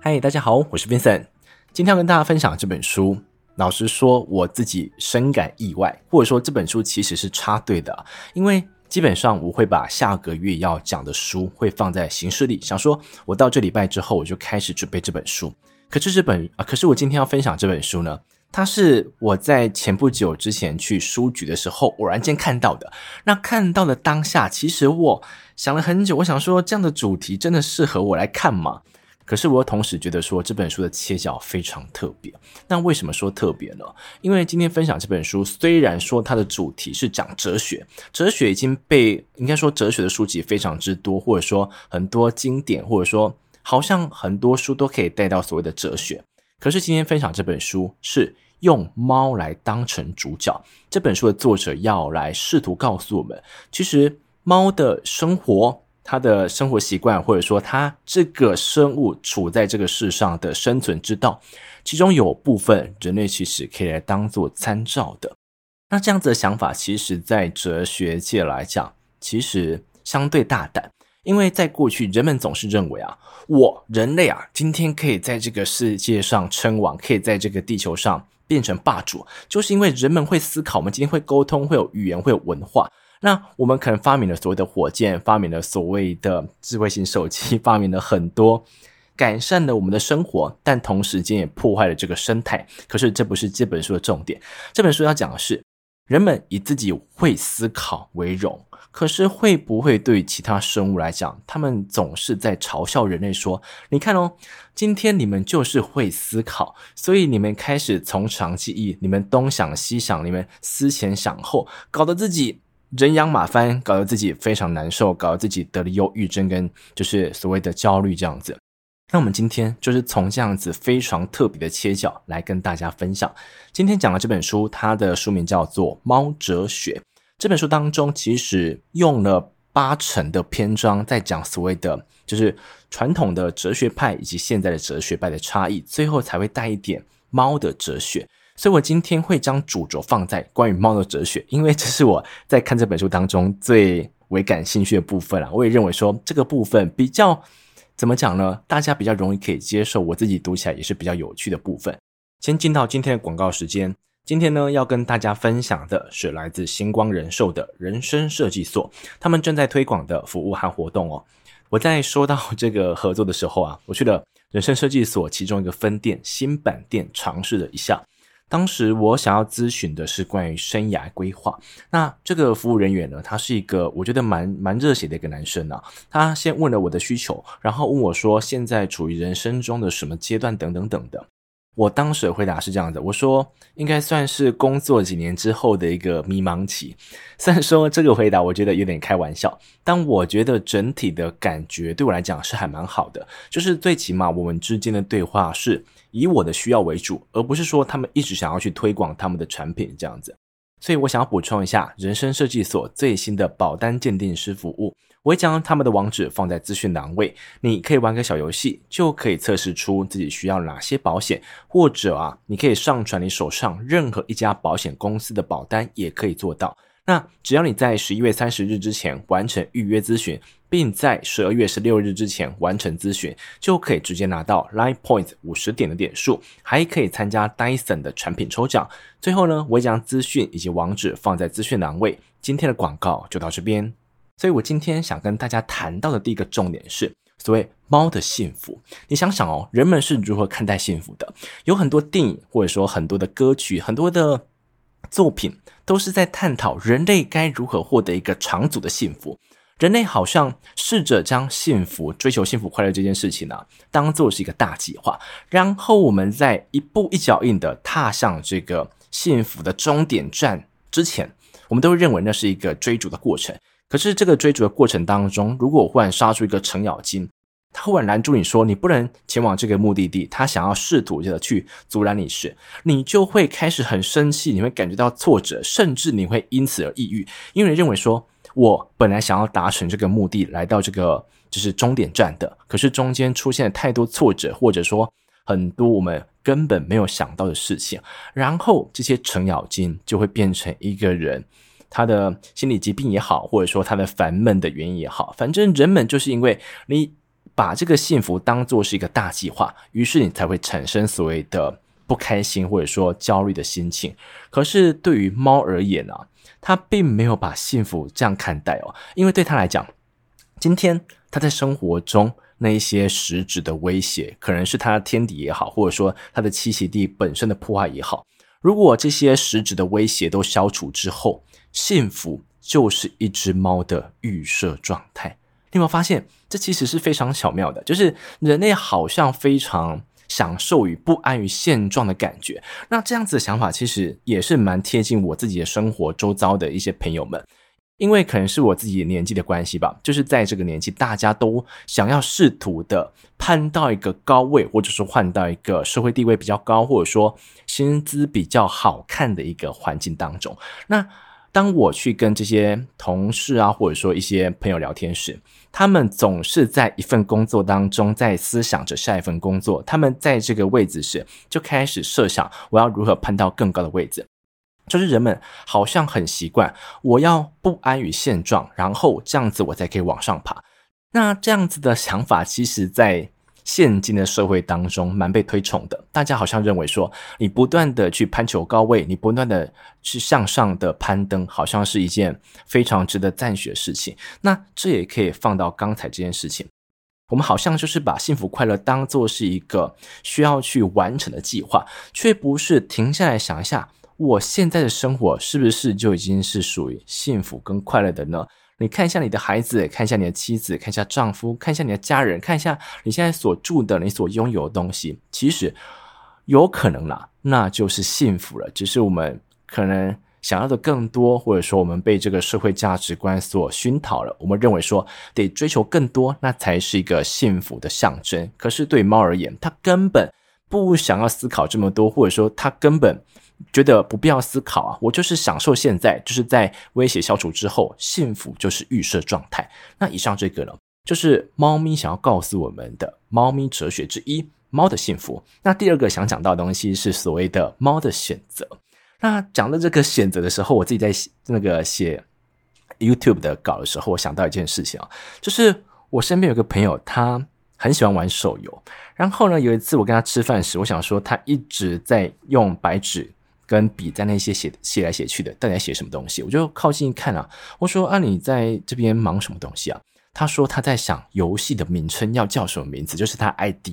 嗨，大家好，我是 Vincent。今天要跟大家分享这本书，老实说，我自己深感意外，或者说这本书其实是插队的，因为基本上我会把下个月要讲的书会放在行事历，想说我到这礼拜之后我就开始准备这本书。可是这本啊，可是我今天要分享这本书呢，它是我在前不久之前去书局的时候偶然间看到的。那看到的当下，其实我想了很久，我想说这样的主题真的适合我来看吗？可是我同时觉得说这本书的切角非常特别。那为什么说特别呢？因为今天分享这本书，虽然说它的主题是讲哲学，哲学已经被应该说哲学的书籍非常之多，或者说很多经典，或者说。好像很多书都可以带到所谓的哲学，可是今天分享这本书是用猫来当成主角。这本书的作者要来试图告诉我们，其实猫的生活、它的生活习惯，或者说它这个生物处在这个世上的生存之道，其中有部分人类其实可以来当做参照的。那这样子的想法，其实在哲学界来讲，其实相对大胆。因为在过去，人们总是认为啊，我人类啊，今天可以在这个世界上称王，可以在这个地球上变成霸主，就是因为人们会思考，我们今天会沟通，会有语言，会有文化。那我们可能发明了所谓的火箭，发明了所谓的智慧型手机，发明了很多改善了我们的生活，但同时间也破坏了这个生态。可是这不是这本书的重点，这本书要讲的是。人们以自己会思考为荣，可是会不会对其他生物来讲，他们总是在嘲笑人类说：“你看哦，今天你们就是会思考，所以你们开始从长计议，你们东想西想，你们思前想后，搞得自己人仰马翻，搞得自己非常难受，搞得自己得了忧郁症跟就是所谓的焦虑这样子。”那我们今天就是从这样子非常特别的切角来跟大家分享。今天讲的这本书，它的书名叫做《猫哲学》。这本书当中其实用了八成的篇章在讲所谓的就是传统的哲学派以及现在的哲学派的差异，最后才会带一点猫的哲学。所以我今天会将主轴放在关于猫的哲学，因为这是我在看这本书当中最为感兴趣的部分啦。我也认为说这个部分比较。怎么讲呢？大家比较容易可以接受，我自己读起来也是比较有趣的部分。先进到今天的广告时间。今天呢，要跟大家分享的是来自星光人寿的人生设计所，他们正在推广的服务和活动哦。我在说到这个合作的时候啊，我去了人生设计所其中一个分店新板店尝试了一下。当时我想要咨询的是关于生涯规划。那这个服务人员呢，他是一个我觉得蛮蛮热血的一个男生啊。他先问了我的需求，然后问我说现在处于人生中的什么阶段等等等的。我当时的回答是这样的，我说应该算是工作几年之后的一个迷茫期。虽然说这个回答我觉得有点开玩笑，但我觉得整体的感觉对我来讲是还蛮好的。就是最起码我们之间的对话是以我的需要为主，而不是说他们一直想要去推广他们的产品这样子。所以我想要补充一下，人生设计所最新的保单鉴定师服务。我会将他们的网址放在资讯栏位，你可以玩个小游戏，就可以测试出自己需要哪些保险，或者啊，你可以上传你手上任何一家保险公司的保单，也可以做到。那只要你在十一月三十日之前完成预约咨询，并在十二月十六日之前完成咨询，就可以直接拿到 Line Point 五十点的点数，还可以参加 Dyson 的产品抽奖。最后呢，我会将资讯以及网址放在资讯栏位。今天的广告就到这边。所以我今天想跟大家谈到的第一个重点是所谓猫的幸福。你想想哦，人们是如何看待幸福的？有很多电影，或者说很多的歌曲，很多的作品，都是在探讨人类该如何获得一个长足的幸福。人类好像试着将幸福、追求幸福、快乐这件事情呢、当做是一个大计划，然后我们在一步一脚印的踏上这个幸福的终点站之前，我们都认为那是一个追逐的过程。可是这个追逐的过程当中，如果我忽然杀出一个程咬金，他忽然拦住你说你不能前往这个目的地，他想要试图的去阻拦你时，你就会开始很生气，你会感觉到挫折，甚至你会因此而抑郁，因为认为说我本来想要达成这个目的，来到这个就是终点站的，可是中间出现了太多挫折，或者说很多我们根本没有想到的事情，然后这些程咬金就会变成一个人。他的心理疾病也好，或者说他的烦闷的原因也好，反正人们就是因为你把这个幸福当做是一个大计划，于是你才会产生所谓的不开心或者说焦虑的心情。可是对于猫而言啊，它并没有把幸福这样看待哦，因为对它来讲，今天它在生活中那一些实质的威胁，可能是它的天敌也好，或者说它的栖息地本身的破坏也好，如果这些实质的威胁都消除之后，幸福就是一只猫的预设状态。你有没有发现，这其实是非常巧妙的？就是人类好像非常享受与不安于现状的感觉。那这样子的想法，其实也是蛮贴近我自己的生活周遭的一些朋友们。因为可能是我自己年纪的关系吧，就是在这个年纪，大家都想要试图的攀到一个高位，或者说换到一个社会地位比较高，或者说薪资比较好看的一个环境当中。那当我去跟这些同事啊，或者说一些朋友聊天时，他们总是在一份工作当中，在思想着下一份工作。他们在这个位置时，就开始设想我要如何攀到更高的位置。就是人们好像很习惯，我要不安于现状，然后这样子我才可以往上爬。那这样子的想法，其实在现今的社会当中蛮被推崇的。大家好像认为说，你不断的去攀求高位，你不断的去向上的攀登，好像是一件非常值得赞许的事情。那这也可以放到刚才这件事情，我们好像就是把幸福快乐当做是一个需要去完成的计划，却不是停下来想一下，我现在的生活是不是就已经是属于幸福跟快乐的呢？你看一下你的孩子，看一下你的妻子，看一下丈夫，看一下你的家人，看一下你现在所住的、你所拥有的东西，其实有可能啦，那就是幸福了。只是我们可能想要的更多，或者说我们被这个社会价值观所熏陶了。我们认为说得追求更多，那才是一个幸福的象征。可是对猫而言，它根本不想要思考这么多，或者说它根本。觉得不必要思考啊，我就是享受现在，就是在威胁消除之后，幸福就是预设状态。那以上这个呢，就是猫咪想要告诉我们的猫咪哲学之一——猫的幸福。那第二个想讲到的东西是所谓的猫的选择。那讲到这个选择的时候，我自己在那个写 YouTube 的稿的时候，我想到一件事情啊，就是我身边有个朋友，他很喜欢玩手游。然后呢，有一次我跟他吃饭时，我想说他一直在用白纸。跟笔在那些写写来写去的，到底在写什么东西？我就靠近一看啊，我说啊，你在这边忙什么东西啊？他说他在想游戏的名称要叫什么名字，就是他 ID。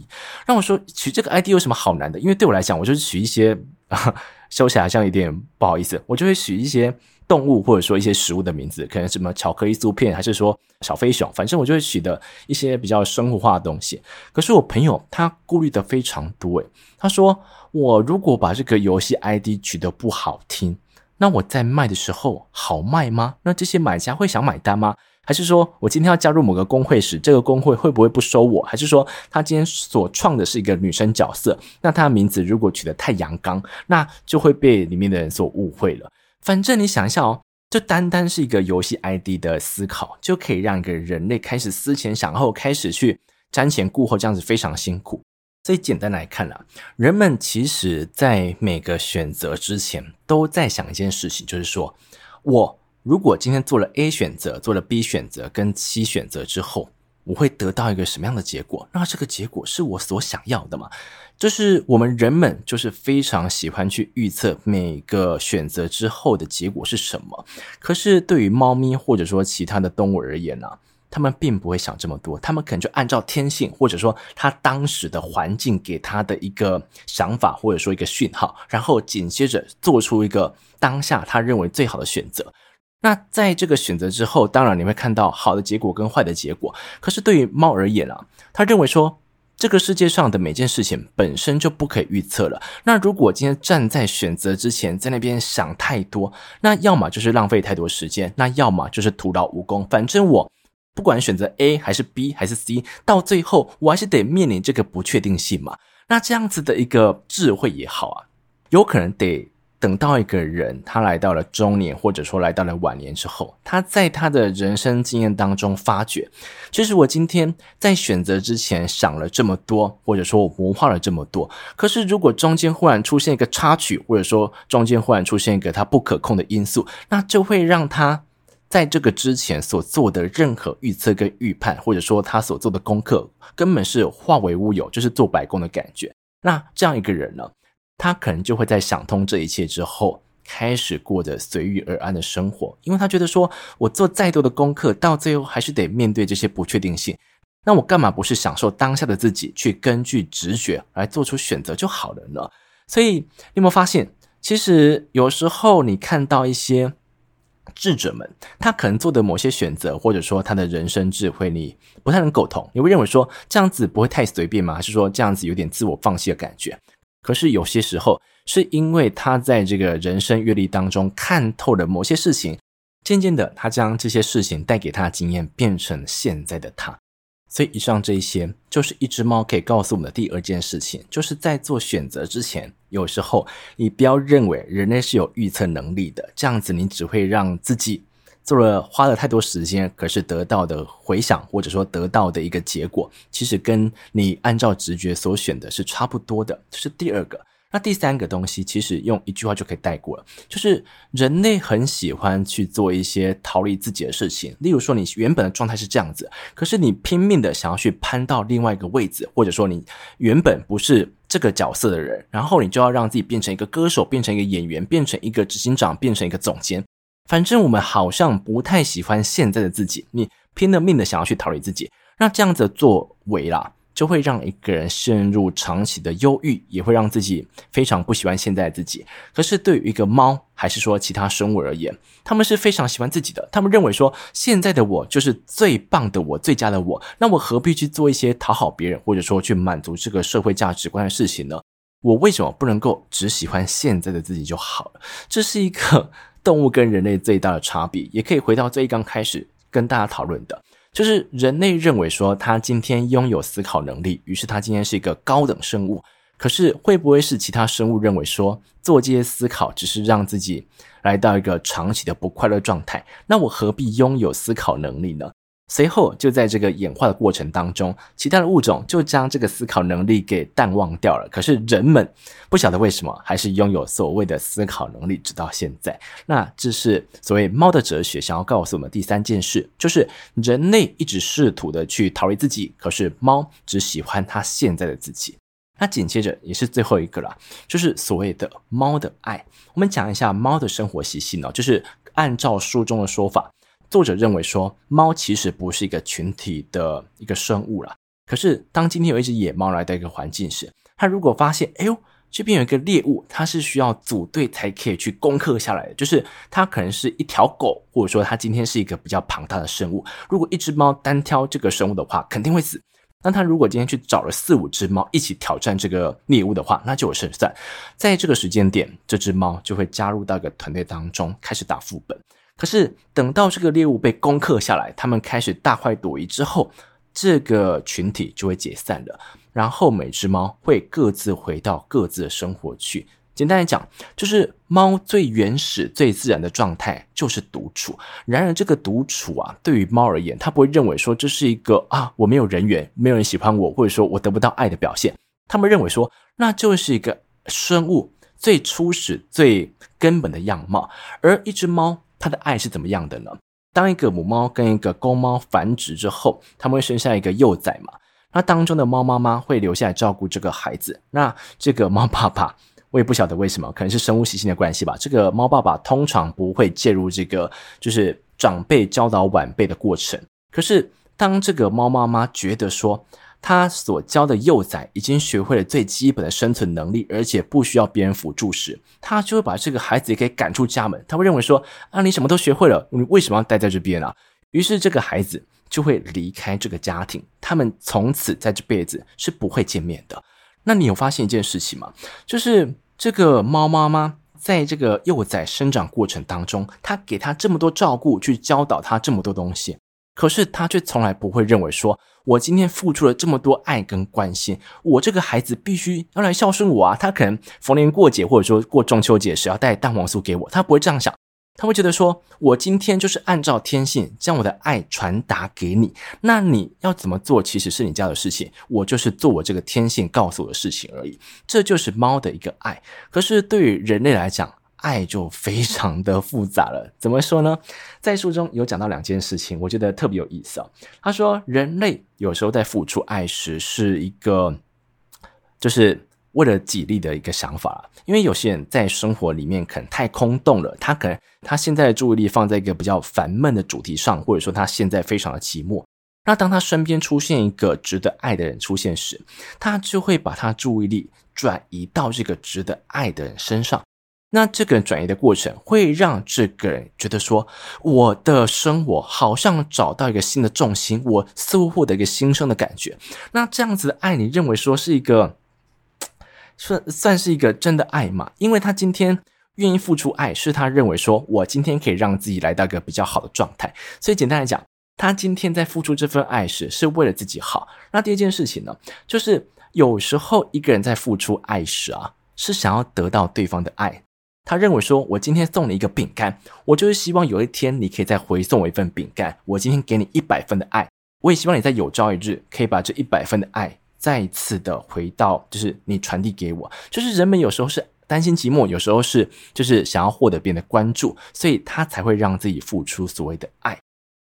让我说取这个 ID 有什么好难的？因为对我来讲，我就是取一些啊，收起来像有点不好意思，我就会取一些。动物或者说一些食物的名字，可能什么巧克力酥片，还是说小飞熊，反正我就会取的一些比较生活化的东西。可是我朋友他顾虑的非常多，诶，他说我如果把这个游戏 ID 取得不好听，那我在卖的时候好卖吗？那这些买家会想买单吗？还是说我今天要加入某个公会时，这个公会会不会不收我？还是说他今天所创的是一个女生角色，那他的名字如果取得太阳刚，那就会被里面的人所误会了。反正你想一下哦，就单单是一个游戏 ID 的思考，就可以让一个人类开始思前想后，开始去瞻前顾后，这样子非常辛苦。所以简单来看啦，人们其实在每个选择之前，都在想一件事情，就是说我如果今天做了 A 选择，做了 B 选择跟 C 选择之后，我会得到一个什么样的结果？那这个结果是我所想要的吗？就是我们人们就是非常喜欢去预测每个选择之后的结果是什么。可是对于猫咪或者说其他的动物而言呢、啊，他们并不会想这么多，他们可能就按照天性或者说他当时的环境给他的一个想法或者说一个讯号，然后紧接着做出一个当下他认为最好的选择。那在这个选择之后，当然你会看到好的结果跟坏的结果。可是对于猫而言啊，他认为说。这个世界上的每件事情本身就不可以预测了。那如果今天站在选择之前，在那边想太多，那要么就是浪费太多时间，那要么就是徒劳无功。反正我不管选择 A 还是 B 还是 C，到最后我还是得面临这个不确定性嘛。那这样子的一个智慧也好啊，有可能得。等到一个人他来到了中年，或者说来到了晚年之后，他在他的人生经验当中发觉，其实我今天在选择之前想了这么多，或者说我谋划了这么多，可是如果中间忽然出现一个插曲，或者说中间忽然出现一个他不可控的因素，那就会让他在这个之前所做的任何预测跟预判，或者说他所做的功课，根本是化为乌有，就是做白工的感觉。那这样一个人呢，他可能就会在想通这一切之后，开始过着随遇而安的生活，因为他觉得说，我做再多的功课，到最后还是得面对这些不确定性。那我干嘛不是享受当下的自己，去根据直觉来做出选择就好了呢？所以你有没有发现，其实有时候你看到一些智者们，他可能做的某些选择，或者说他的人生智慧，你不太能苟同。你会认为说这样子不会太随便吗？还是说这样子有点自我放弃的感觉？可是有些时候，是因为他在这个人生阅历当中看透了某些事情，渐渐的，他将这些事情带给他的经验变成现在的他。所以，以上这一些就是一只猫可以告诉我们的第二件事情，就是在做选择之前，有时候你不要认为人类是有预测能力的，这样子你只会让自己做了花了太多时间，可是得到的回响或者说得到的一个结果，其实跟你按照直觉所选的是差不多的。这是第二个。那第三个东西，其实用一句话就可以带过了，就是人类很喜欢去做一些逃离自己的事情。例如说，你原本的状态是这样子，可是你拼命的想要去攀到另外一个位置，或者说你原本不是这个角色的人，然后你就要让自己变成一个歌手，变成一个演员，变成一个执行长，变成一个总监。反正我们好像不太喜欢现在的自己，你拼了命的想要去逃离自己，那这样子的作为啦。就会让一个人陷入长期的忧郁，也会让自己非常不喜欢现在的自己。可是对于一个猫，还是说其他生物而言，他们是非常喜欢自己的。他们认为说，现在的我就是最棒的我，最佳的我。那我何必去做一些讨好别人，或者说去满足这个社会价值观的事情呢？我为什么不能够只喜欢现在的自己就好了？这是一个 动物跟人类最大的差别，也可以回到最刚开始跟大家讨论的。就是人类认为说他今天拥有思考能力，于是他今天是一个高等生物。可是会不会是其他生物认为说做这些思考只是让自己来到一个长期的不快乐状态？那我何必拥有思考能力呢？随后，就在这个演化的过程当中，其他的物种就将这个思考能力给淡忘掉了。可是人们不晓得为什么，还是拥有所谓的思考能力，直到现在。那这是所谓猫的哲学想要告诉我们第三件事，就是人类一直试图的去逃离自己，可是猫只喜欢它现在的自己。那紧接着也是最后一个了，就是所谓的猫的爱。我们讲一下猫的生活习性哦，就是按照书中的说法。作者认为说，猫其实不是一个群体的一个生物啦。可是，当今天有一只野猫来到一个环境时，它如果发现，哎呦，这边有一个猎物，它是需要组队才可以去攻克下来的。就是它可能是一条狗，或者说它今天是一个比较庞大的生物。如果一只猫单挑这个生物的话，肯定会死。那它如果今天去找了四五只猫一起挑战这个猎物的话，那就有胜算。在这个时间点，这只猫就会加入到一个团队当中，开始打副本。可是等到这个猎物被攻克下来，他们开始大快朵颐之后，这个群体就会解散了，然后每只猫会各自回到各自的生活去。简单来讲，就是猫最原始、最自然的状态就是独处。然而，这个独处啊，对于猫而言，它不会认为说这是一个啊，我没有人缘，没有人喜欢我，或者说我得不到爱的表现。他们认为说，那就是一个生物最初始、最根本的样貌。而一只猫。它的爱是怎么样的呢？当一个母猫跟一个公猫繁殖之后，它们会生下一个幼崽嘛？那当中的猫妈妈会留下来照顾这个孩子。那这个猫爸爸，我也不晓得为什么，可能是生物习性的关系吧。这个猫爸爸通常不会介入这个就是长辈教导晚辈的过程。可是当这个猫妈妈觉得说，他所教的幼崽已经学会了最基本的生存能力，而且不需要别人辅助时，他就会把这个孩子给赶出家门。他会认为说：“啊，你什么都学会了，你为什么要待在这边啊？”于是这个孩子就会离开这个家庭，他们从此在这辈子是不会见面的。那你有发现一件事情吗？就是这个猫妈妈在这个幼崽生长过程当中，他给他这么多照顾，去教导他这么多东西。可是他却从来不会认为说，我今天付出了这么多爱跟关心，我这个孩子必须要来孝顺我啊！他可能逢年过节或者说过中秋节时要带蛋黄酥给我，他不会这样想，他会觉得说，我今天就是按照天性将我的爱传达给你，那你要怎么做其实是你家的事情，我就是做我这个天性告诉我的事情而已。这就是猫的一个爱。可是对于人类来讲，爱就非常的复杂了。怎么说呢？在书中有讲到两件事情，我觉得特别有意思哦。他说，人类有时候在付出爱时，是一个就是为了己利的一个想法。因为有些人在生活里面可能太空洞了，他可能他现在的注意力放在一个比较烦闷的主题上，或者说他现在非常的寂寞。那当他身边出现一个值得爱的人出现时，他就会把他注意力转移到这个值得爱的人身上。那这个转移的过程会让这个人觉得说，我的生活好像找到一个新的重心，我似乎获得一个新生的感觉。那这样子的爱，你认为说是一个算算是一个真的爱吗？因为他今天愿意付出爱，是他认为说我今天可以让自己来到一个比较好的状态。所以简单来讲。他今天在付出这份爱时，是为了自己好。那第二件事情呢，就是有时候一个人在付出爱时啊，是想要得到对方的爱。他认为说，我今天送你一个饼干，我就是希望有一天你可以再回送我一份饼干。我今天给你一百分的爱，我也希望你在有朝一日可以把这一百分的爱再一次的回到，就是你传递给我。就是人们有时候是担心寂寞，有时候是就是想要获得别人的关注，所以他才会让自己付出所谓的爱。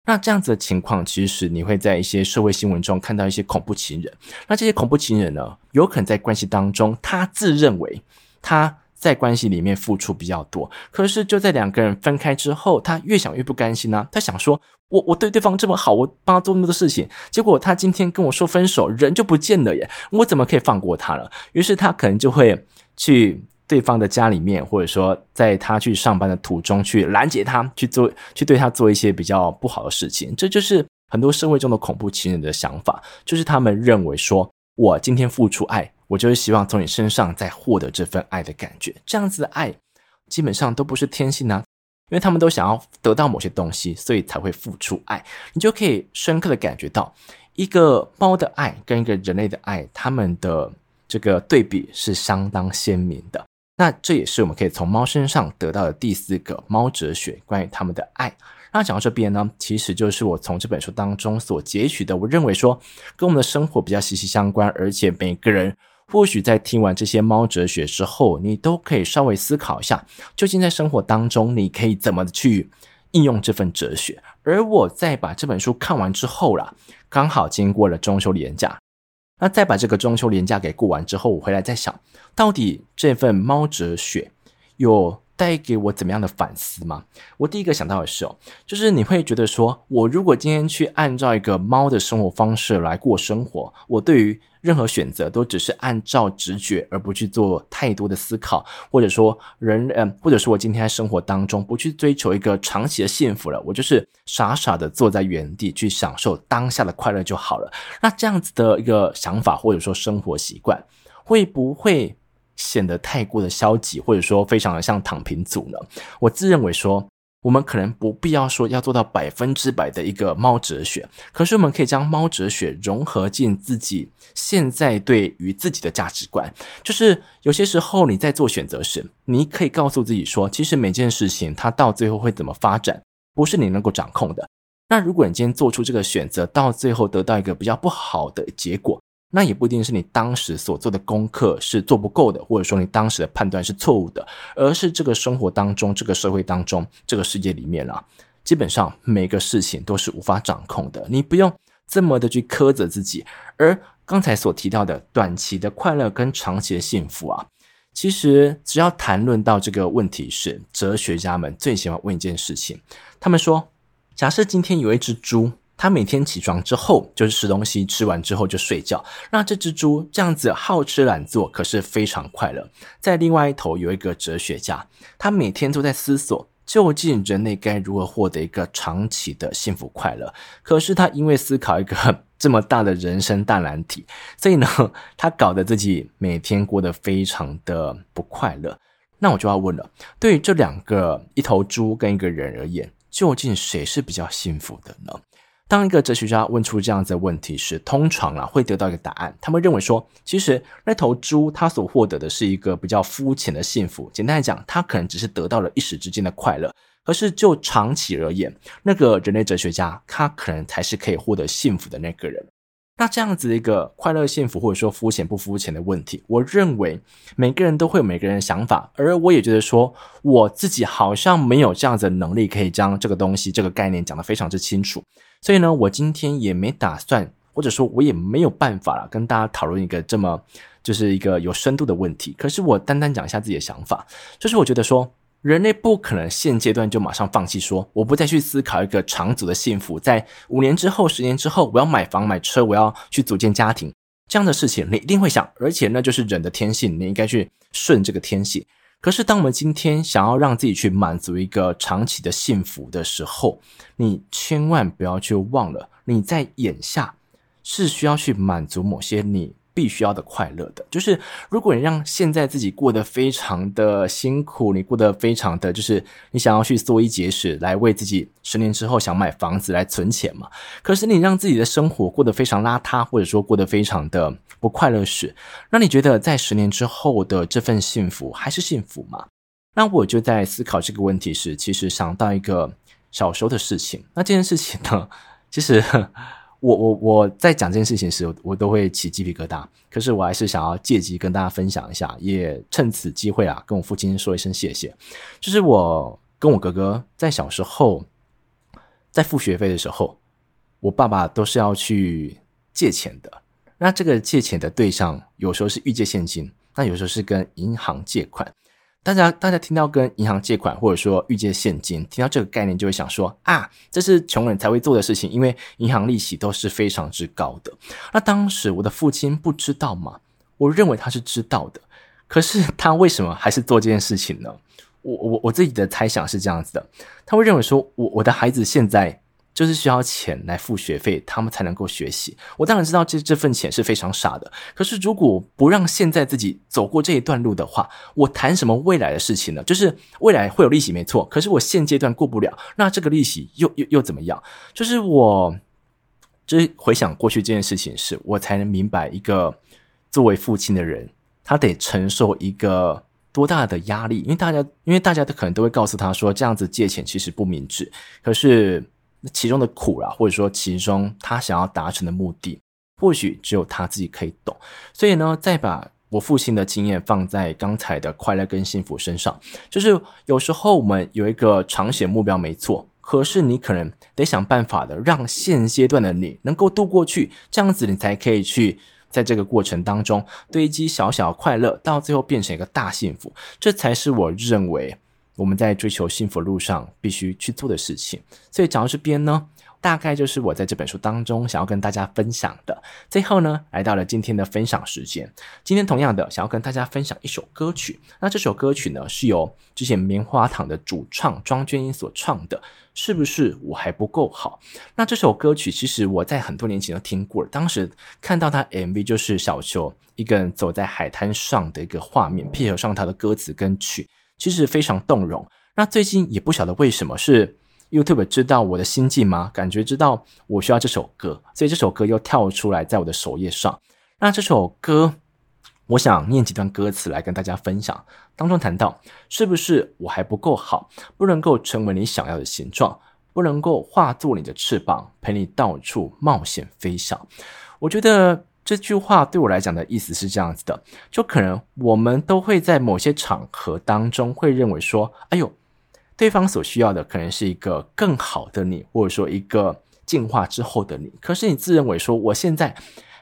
那这样子的情况，其实你会在一些社会新闻中看到一些恐怖情人。那这些恐怖情人呢，有可能在关系当中，他自认为他在关系里面付出比较多，可是就在两个人分开之后，他越想越不甘心呢、啊。他想说，我我对对方这么好，我帮他做那么多事情，结果他今天跟我说分手，人就不见了耶，我怎么可以放过他呢？于是他可能就会去。对方的家里面，或者说在他去上班的途中，去拦截他，去做，去对他做一些比较不好的事情，这就是很多社会中的恐怖情人的想法，就是他们认为说，我今天付出爱，我就是希望从你身上再获得这份爱的感觉，这样子的爱基本上都不是天性啊，因为他们都想要得到某些东西，所以才会付出爱，你就可以深刻的感觉到一个猫的爱跟一个人类的爱，他们的这个对比是相当鲜明的。那这也是我们可以从猫身上得到的第四个猫哲学，关于他们的爱。那讲到这边呢，其实就是我从这本书当中所截取的。我认为说，跟我们的生活比较息息相关，而且每个人或许在听完这些猫哲学之后，你都可以稍微思考一下，究竟在生活当中你可以怎么去应用这份哲学。而我在把这本书看完之后啦，刚好经过了中秋连假。那再把这个中秋连假给过完之后，我回来再想，到底这份猫哲学有带给我怎么样的反思吗？我第一个想到的是哦，就是你会觉得说，我如果今天去按照一个猫的生活方式来过生活，我对于任何选择都只是按照直觉，而不去做太多的思考，或者说人，嗯，或者说我今天在生活当中不去追求一个长期的幸福了，我就是傻傻的坐在原地去享受当下的快乐就好了。那这样子的一个想法或者说生活习惯，会不会显得太过的消极，或者说非常的像躺平族呢？我自认为说。我们可能不必要说要做到百分之百的一个猫哲学，可是我们可以将猫哲学融合进自己现在对于自己的价值观。就是有些时候你在做选择时，你可以告诉自己说，其实每件事情它到最后会怎么发展，不是你能够掌控的。那如果你今天做出这个选择，到最后得到一个比较不好的结果。那也不一定是你当时所做的功课是做不够的，或者说你当时的判断是错误的，而是这个生活当中、这个社会当中、这个世界里面啊，基本上每个事情都是无法掌控的。你不用这么的去苛责自己。而刚才所提到的短期的快乐跟长期的幸福啊，其实只要谈论到这个问题时，哲学家们最喜欢问一件事情，他们说：假设今天有一只猪。他每天起床之后就是吃东西，吃完之后就睡觉。那这只猪这样子好吃懒做，可是非常快乐。在另外一头有一个哲学家，他每天都在思索，究竟人类该如何获得一个长期的幸福快乐。可是他因为思考一个 这么大的人生大难题，所以呢，他搞得自己每天过得非常的不快乐。那我就要问了，对于这两个一头猪跟一个人而言，究竟谁是比较幸福的呢？当一个哲学家问出这样子的问题时，通常啊会得到一个答案。他们认为说，其实那头猪它所获得的是一个比较肤浅的幸福。简单来讲，它可能只是得到了一时之间的快乐。可是就长期而言，那个人类哲学家他可能才是可以获得幸福的那个人。那这样子的一个快乐幸福，或者说肤浅不肤浅的问题，我认为每个人都会有每个人的想法，而我也觉得说，我自己好像没有这样子的能力，可以将这个东西、这个概念讲得非常之清楚。所以呢，我今天也没打算，或者说我也没有办法了，跟大家讨论一个这么就是一个有深度的问题。可是我单单讲一下自己的想法，就是我觉得说。人类不可能现阶段就马上放弃，说我不再去思考一个长足的幸福，在五年之后、十年之后，我要买房买车，我要去组建家庭，这样的事情你一定会想，而且那就是人的天性，你应该去顺这个天性。可是，当我们今天想要让自己去满足一个长期的幸福的时候，你千万不要去忘了，你在眼下是需要去满足某些你。必须要的快乐的，就是如果你让现在自己过得非常的辛苦，你过得非常的就是你想要去缩衣节食，来为自己十年之后想买房子来存钱嘛。可是你让自己的生活过得非常邋遢，或者说过得非常的不快乐时，那你觉得在十年之后的这份幸福还是幸福吗？那我就在思考这个问题时，其实想到一个小时候的事情。那这件事情呢，其实。我我我在讲这件事情时，我都会起鸡皮疙瘩。可是我还是想要借机跟大家分享一下，也趁此机会啊，跟我父亲说一声谢谢。就是我跟我哥哥在小时候，在付学费的时候，我爸爸都是要去借钱的。那这个借钱的对象，有时候是预借现金，那有时候是跟银行借款。大家，大家听到跟银行借款或者说预借现金，听到这个概念就会想说啊，这是穷人才会做的事情，因为银行利息都是非常之高的。那当时我的父亲不知道吗？我认为他是知道的，可是他为什么还是做这件事情呢？我我我自己的猜想是这样子的，他会认为说我我的孩子现在。就是需要钱来付学费，他们才能够学习。我当然知道这这份钱是非常傻的，可是如果不让现在自己走过这一段路的话，我谈什么未来的事情呢？就是未来会有利息没错，可是我现阶段过不了，那这个利息又又又怎么样？就是我，就是回想过去这件事情时，我才能明白一个作为父亲的人，他得承受一个多大的压力。因为大家，因为大家都可能都会告诉他说，这样子借钱其实不明智，可是。那其中的苦啊，或者说其中他想要达成的目的，或许只有他自己可以懂。所以呢，再把我父亲的经验放在刚才的快乐跟幸福身上，就是有时候我们有一个长远目标没错，可是你可能得想办法的让现阶段的你能够度过去，这样子你才可以去在这个过程当中堆积小小快乐，到最后变成一个大幸福。这才是我认为。我们在追求幸福的路上必须去做的事情，所以讲到这边呢，大概就是我在这本书当中想要跟大家分享的。最后呢，来到了今天的分享时间。今天同样的想要跟大家分享一首歌曲，那这首歌曲呢是由之前棉花糖的主唱庄娟英所唱的，是不是我还不够好？那这首歌曲其实我在很多年前都听过了，当时看到他 MV 就是小球一个人走在海滩上的一个画面，配合上他的歌词跟曲。其实非常动容。那最近也不晓得为什么是 YouTube 知道我的心境吗？感觉知道我需要这首歌，所以这首歌又跳出来在我的首页上。那这首歌，我想念几段歌词来跟大家分享。当中谈到，是不是我还不够好，不能够成为你想要的形状，不能够化作你的翅膀，陪你到处冒险飞翔？我觉得。这句话对我来讲的意思是这样子的，就可能我们都会在某些场合当中会认为说，哎呦，对方所需要的可能是一个更好的你，或者说一个进化之后的你。可是你自认为说，我现在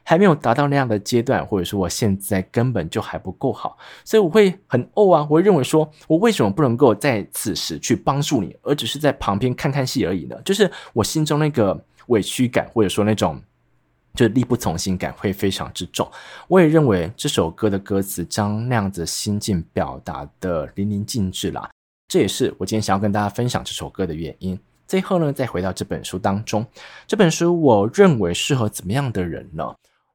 还没有达到那样的阶段，或者说我现在根本就还不够好，所以我会很怄啊，我会认为说，我为什么不能够在此时去帮助你，而只是在旁边看看戏而已呢？就是我心中那个委屈感，或者说那种。就力不从心感会非常之重，我也认为这首歌的歌词将那样子心境表达的淋漓尽致啦，这也是我今天想要跟大家分享这首歌的原因。最后呢，再回到这本书当中，这本书我认为适合怎么样的人呢？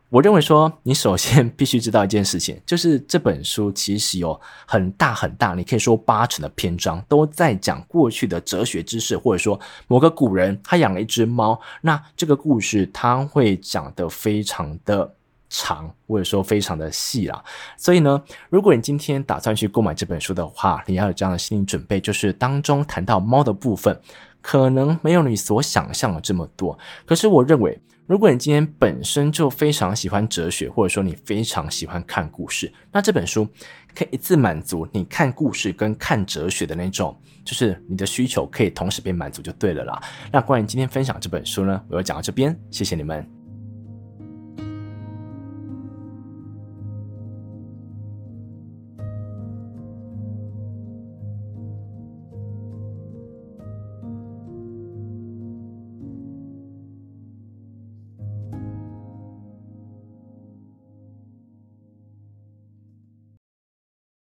我认为说，你首先 必须知道一件事情，就是这本书其实有很大很大，你可以说八成的篇章都在讲过去的哲学知识，或者说某个古人他养了一只猫，那这个故事他会讲得非常的长，或者说非常的细啦。所以呢，如果你今天打算去购买这本书的话，你要有这样的心理准备，就是当中谈到猫的部分，可能没有你所想象的这么多。可是我认为。如果你今天本身就非常喜欢哲学，或者说你非常喜欢看故事，那这本书可以一次满足你看故事跟看哲学的那种，就是你的需求可以同时被满足就对了啦。那关于今天分享这本书呢，我就讲到这边，谢谢你们。